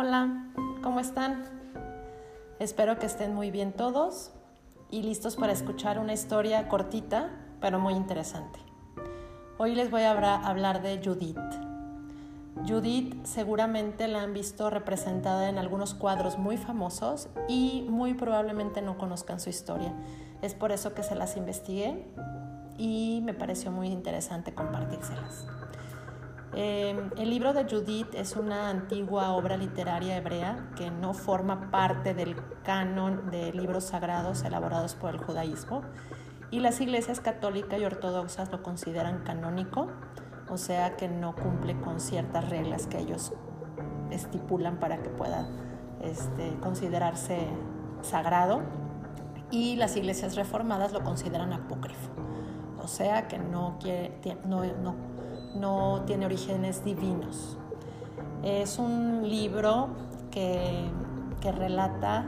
Hola, ¿cómo están? Espero que estén muy bien todos y listos para escuchar una historia cortita, pero muy interesante. Hoy les voy a hablar de Judith. Judith seguramente la han visto representada en algunos cuadros muy famosos y muy probablemente no conozcan su historia. Es por eso que se las investigué y me pareció muy interesante compartírselas. Eh, el libro de Judith es una antigua obra literaria hebrea que no forma parte del canon de libros sagrados elaborados por el judaísmo y las iglesias católica y ortodoxas lo consideran canónico, o sea que no cumple con ciertas reglas que ellos estipulan para que pueda este, considerarse sagrado y las iglesias reformadas lo consideran apócrifo, o sea que no, quiere, no, no no tiene orígenes divinos. Es un libro que, relata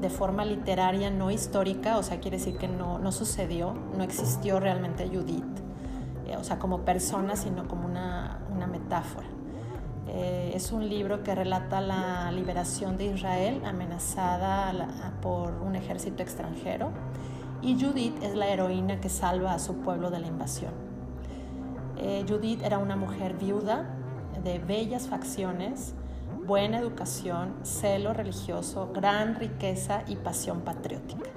de forma literaria, no histórica, o sea, quiere decir que no, sucedió, no existió realmente Judith, eh, o sea, como persona, sino como una, metáfora. Eh, es un libro que relata la liberación de Israel amenazada por un ejército extranjero y Judith es la heroína que salva a su pueblo de la invasión. Eh, Judith era una mujer viuda de bellas facciones, buena educación, celo religioso, gran riqueza y pasión patriótica.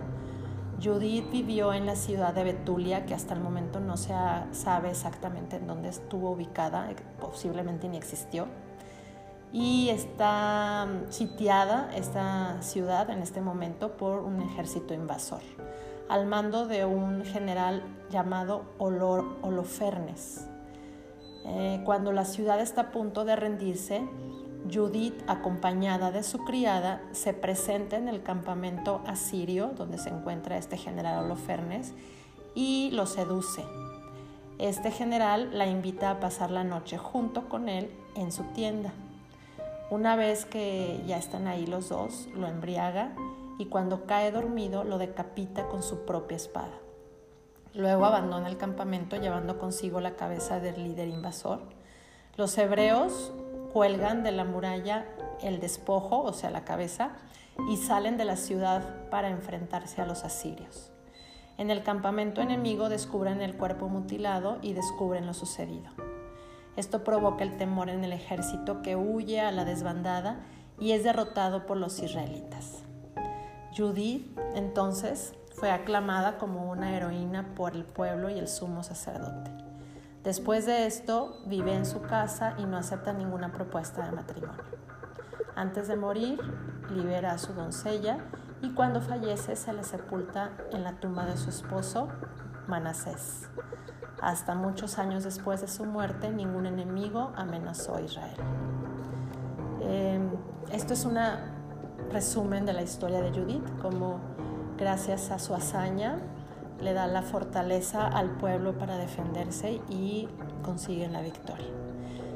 Judith vivió en la ciudad de Betulia, que hasta el momento no se sabe exactamente en dónde estuvo ubicada, posiblemente ni existió. Y está sitiada esta ciudad en este momento por un ejército invasor, al mando de un general llamado Holofernes. Eh, cuando la ciudad está a punto de rendirse, Judith, acompañada de su criada, se presenta en el campamento asirio donde se encuentra este general Holofernes y lo seduce. Este general la invita a pasar la noche junto con él en su tienda. Una vez que ya están ahí los dos, lo embriaga y cuando cae dormido lo decapita con su propia espada. Luego abandona el campamento llevando consigo la cabeza del líder invasor. Los hebreos cuelgan de la muralla el despojo, o sea, la cabeza, y salen de la ciudad para enfrentarse a los asirios. En el campamento enemigo descubren el cuerpo mutilado y descubren lo sucedido. Esto provoca el temor en el ejército que huye a la desbandada y es derrotado por los israelitas. Judith entonces fue aclamada como una heroína por el pueblo y el sumo sacerdote. Después de esto, vive en su casa y no acepta ninguna propuesta de matrimonio. Antes de morir, libera a su doncella y cuando fallece se le sepulta en la tumba de su esposo, Manasés. Hasta muchos años después de su muerte, ningún enemigo amenazó a Israel. Em, esto es un resumen de la historia de Judith, como gracias a su hazaña, le da la fortaleza al pueblo para defenderse y consiguen la victoria.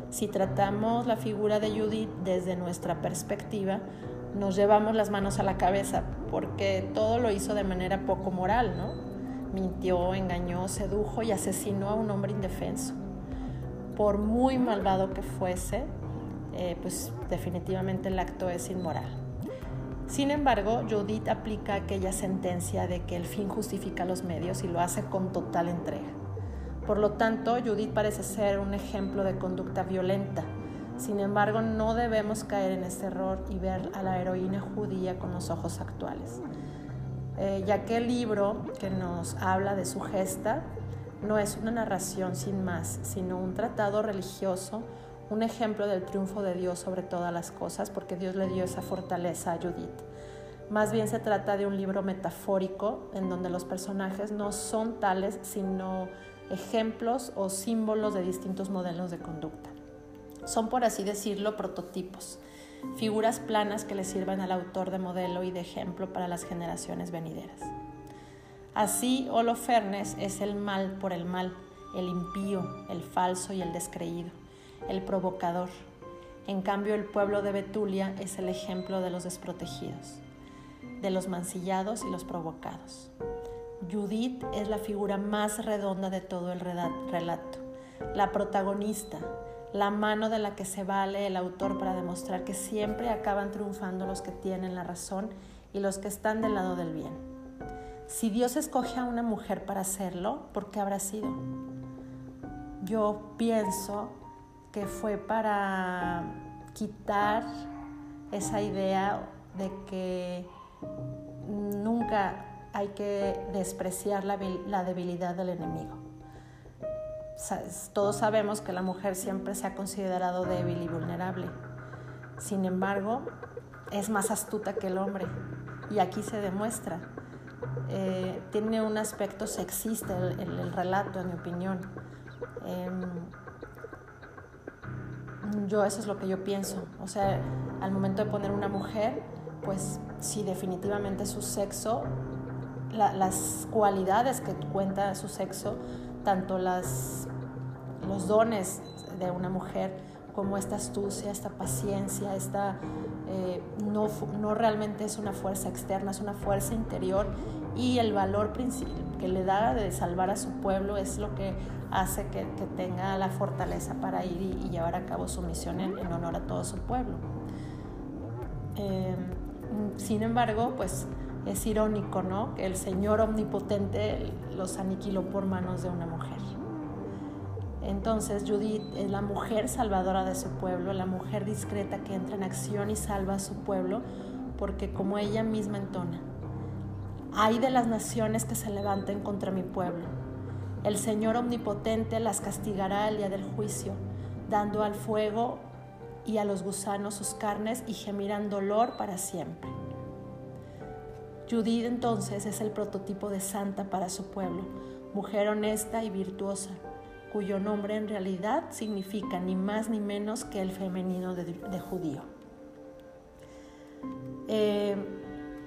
Si tratamos la figura de Judith desde nuestra perspectiva, nos llevamos las manos a la cabeza porque todo lo hizo de manera poco moral, ¿no? Mintió, engañó, sedujo y asesinó a un hombre indefenso. Por muy malvado que fuese, eh, pues definitivamente el acto es inmoral. Sin embargo, Judith aplica aquella sentencia de que el fin justifica los medios y lo hace con total entrega. Por lo tanto, Judith parece ser un ejemplo de conducta violenta. Sin embargo, no debemos caer en este error y ver a la heroína judía con los ojos actuales, eh, ya que el libro que nos habla de su gesta no es una narración sin más, sino un tratado religioso un ejemplo del triunfo de Dios sobre todas las cosas, porque Dios le dio esa fortaleza a Judith. Más bien se trata de un libro metafórico en donde los personajes no son tales, sino ejemplos o símbolos de distintos modelos de conducta. Son, por así decirlo, prototipos, figuras planas que le sirvan al autor de modelo y de ejemplo para las generaciones venideras. Así, Holofernes es el mal por el mal, el impío, el falso y el descreído el provocador. En cambio, el pueblo de Betulia es el ejemplo de los desprotegidos, de los mancillados y los provocados. Judith es la figura más redonda de todo el relato, la protagonista, la mano de la que se vale el autor para demostrar que siempre acaban triunfando los que tienen la razón y los que están del lado del bien. Si Dios escoge a una mujer para hacerlo, ¿por qué habrá sido? Yo pienso que fue para quitar esa idea de que nunca hay que despreciar la, debilidad del enemigo. Todos sabemos que la mujer siempre se ha considerado débil y vulnerable. Sin embargo, es más astuta que el hombre y aquí se demuestra. Eh, tiene un aspecto sexista el, relato, en mi opinión. Em, yo eso es lo que yo pienso. O sea, al momento de poner una mujer, pues sí, definitivamente su sexo, las cualidades que cuenta su sexo, tanto las, los dones de una mujer como esta astucia, esta paciencia, esta, eh, no, no realmente es una fuerza externa, es una fuerza interior y el valor que le da de salvar a su pueblo es lo que hace que, tenga la fortaleza para ir y, llevar a cabo su misión en, honor a todo su pueblo. Eh, sin embargo, pues es irónico, ¿no? Que el Señor omnipotente los aniquiló por manos de una mujer. Entonces Judith es la mujer salvadora de su pueblo, la mujer discreta que entra en acción y salva a su pueblo, porque como ella misma entona, hay de las naciones que se levanten contra mi pueblo. El Señor omnipotente las castigará el día del juicio, dando al fuego y a los gusanos sus carnes y gemirán dolor para siempre. Judith entonces es el prototipo de santa para su pueblo, mujer honesta y virtuosa, cuyo nombre en realidad significa ni más ni menos que el femenino de, judío. Eh,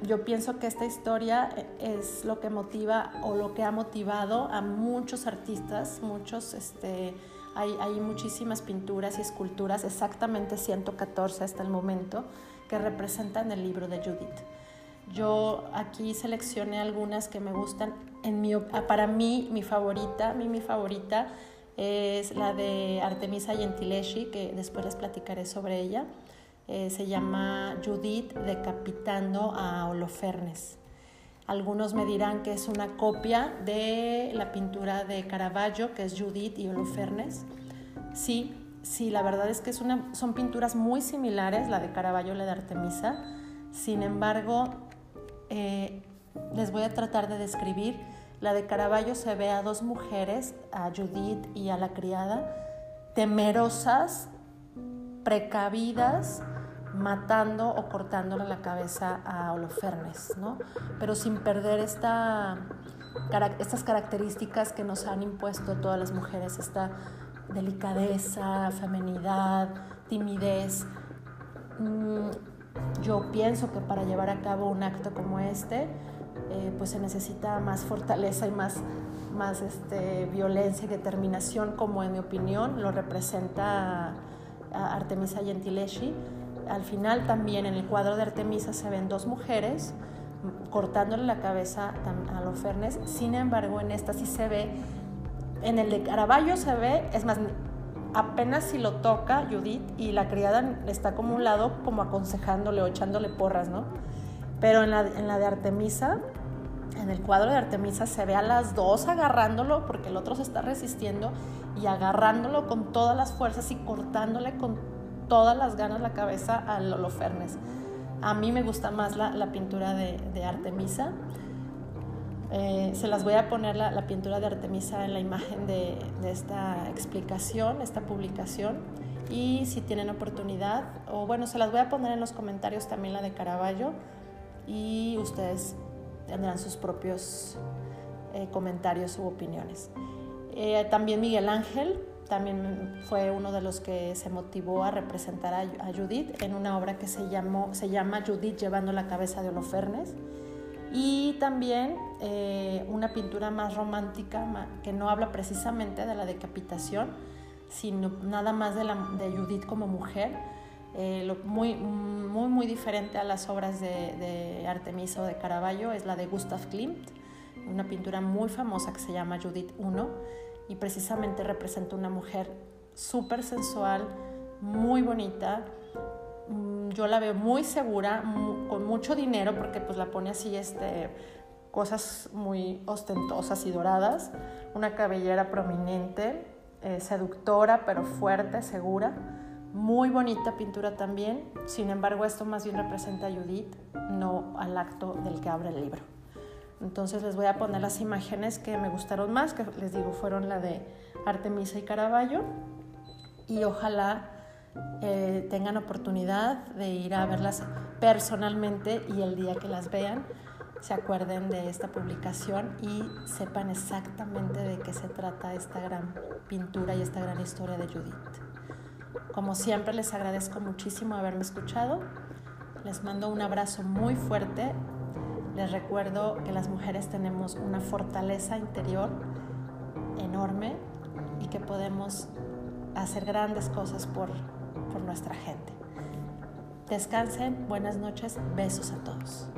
yo pienso que esta historia es lo que motiva o lo que ha motivado a muchos artistas, muchos, este, hay, muchísimas pinturas y esculturas, exactamente 114 hasta el momento, que representan el libro de Judith. Yo aquí seleccioné algunas que me gustan. Mi, para mí, mi favorita, mí mi favorita es la de Artemisa Gentileschi, que después les platicaré sobre ella. Eh, se llama Judith decapitando a Holofernes. Algunos me dirán que es una copia de la pintura de Caravaggio, que es Judith y Holofernes. Sí, sí, la verdad es que son pinturas muy similares, la de Caravaggio y la de Artemisa. Sin embargo, eh, les voy a tratar de describir la de Caravaggio se ve a dos mujeres, a Judith y a la criada, temerosas, precavidas, matando o cortándole la cabeza a Holofernes, ¿no? Pero sin perder esta, estas características que nos han impuesto todas las mujeres, esta delicadeza, feminidad, timidez. Mm, yo pienso que para llevar a cabo un acto como este, eh, pues se necesita más fortaleza y más, más este, violencia y determinación, como en mi opinión lo representa Artemisa Gentileschi. Al final también en el cuadro de Artemisa se ven dos mujeres cortándole la cabeza a Lofernes, sin embargo en esta sí se ve, en el de Caravaggio se ve, es más, apenas si lo toca Judith y la criada está como un lado como aconsejándole o echándole porras, ¿no? Pero en la, en la de Artemisa, en el cuadro de Artemisa se ve a las dos agarrándolo porque el otro se está resistiendo y agarrándolo con todas las fuerzas y cortándole con todas las ganas la cabeza al Holofernes. A mí me gusta más la, la pintura de, de Artemisa. Eh, se las voy a poner la, la, pintura de Artemisa en la imagen de, de esta explicación, esta publicación. Y si tienen oportunidad, o bueno, se las voy a poner en los comentarios también la de Caravaggio y ustedes tendrán sus propios eh, comentarios u opiniones. Eh, también Miguel Ángel también fue uno de los que se motivó a representar a, Judith en una obra que se, llamó, se llama Judith llevando la cabeza de Holofernes. Y también eh, una pintura más romántica que no habla precisamente de la decapitación, sino nada más de, Judith como mujer, eh, muy, muy, muy diferente a las obras de, de, Artemisa o de Caravaggio es la de Gustav Klimt, una pintura muy famosa que se llama Judith I y precisamente representa una mujer súper sensual, muy bonita. Mm, yo la veo muy segura, con mucho dinero, porque pues la pone así, este, cosas muy ostentosas y doradas, una cabellera prominente, eh, seductora, pero fuerte, segura. Muy bonita pintura también, sin embargo esto más bien representa a Judith, no al acto del que abre el libro. Entonces les voy a poner las imágenes que me gustaron más, que les digo fueron la de Artemisa y Caravaggio, y ojalá eh, tengan oportunidad de ir a verlas personalmente y el día que las vean se acuerden de esta publicación y sepan exactamente de qué se trata esta gran pintura y esta gran historia de Judith. Como siempre les agradezco muchísimo haberme escuchado. Les mando un abrazo muy fuerte. Les recuerdo que las mujeres tenemos una fortaleza interior enorme y que podemos hacer grandes cosas por, por nuestra gente. Descansen, buenas noches, besos a todos.